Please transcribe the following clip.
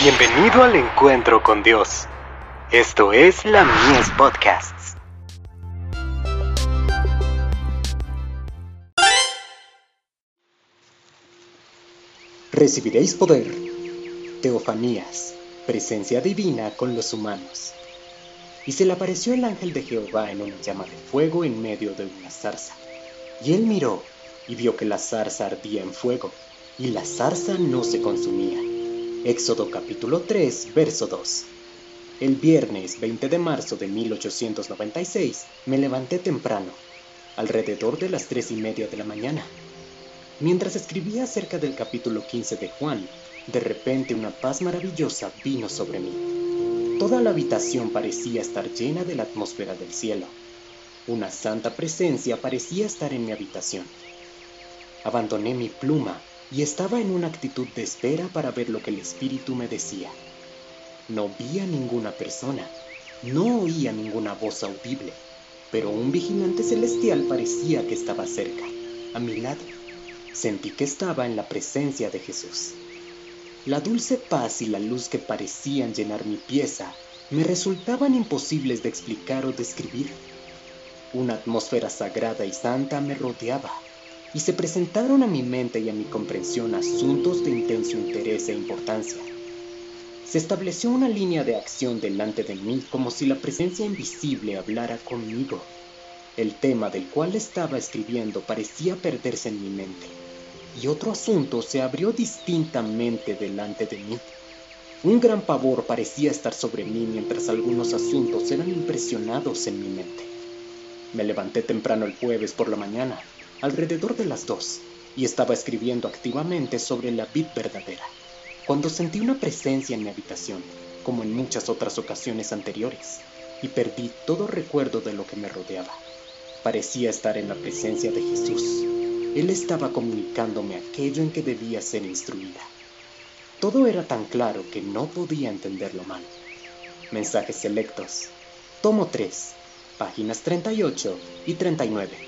Bienvenido al encuentro con Dios. Esto es la Mies Podcasts. Recibiréis poder. Teofanías, presencia divina con los humanos. Y se le apareció el ángel de Jehová en una llama de fuego en medio de una zarza. Y él miró y vio que la zarza ardía en fuego, y la zarza no se consumía. Éxodo capítulo 3, verso 2. El viernes 20 de marzo de 1896 me levanté temprano, alrededor de las tres y media de la mañana. Mientras escribía acerca del capítulo 15 de Juan, de repente una paz maravillosa vino sobre mí. Toda la habitación parecía estar llena de la atmósfera del cielo. Una santa presencia parecía estar en mi habitación. Abandoné mi pluma y estaba en una actitud de espera para ver lo que el espíritu me decía. No vi a ninguna persona, no oía ninguna voz audible, pero un vigilante celestial parecía que estaba cerca, a mi lado. Sentí que estaba en la presencia de Jesús. La dulce paz y la luz que parecían llenar mi pieza me resultaban imposibles de explicar o describir. Una atmósfera sagrada y santa me rodeaba, y se presentaron a mi mente y a mi comprensión asuntos de intenso interés e importancia. Se estableció una línea de acción delante de mí como si la presencia invisible hablara conmigo. El tema del cual estaba escribiendo parecía perderse en mi mente y otro asunto se abrió distintamente delante de mí. Un gran pavor parecía estar sobre mí mientras algunos asuntos eran impresionados en mi mente. Me levanté temprano el jueves por la mañana, alrededor de las dos, y estaba escribiendo activamente sobre la vid verdadera, cuando sentí una presencia en mi habitación, como en muchas otras ocasiones anteriores, y perdí todo recuerdo de lo que me rodeaba. Parecía estar en la presencia de Jesús él estaba comunicándome aquello en que debía ser instruida. Todo era tan claro que no podía entenderlo mal. Mensajes selectos. Tomo 3, páginas 38 y 39.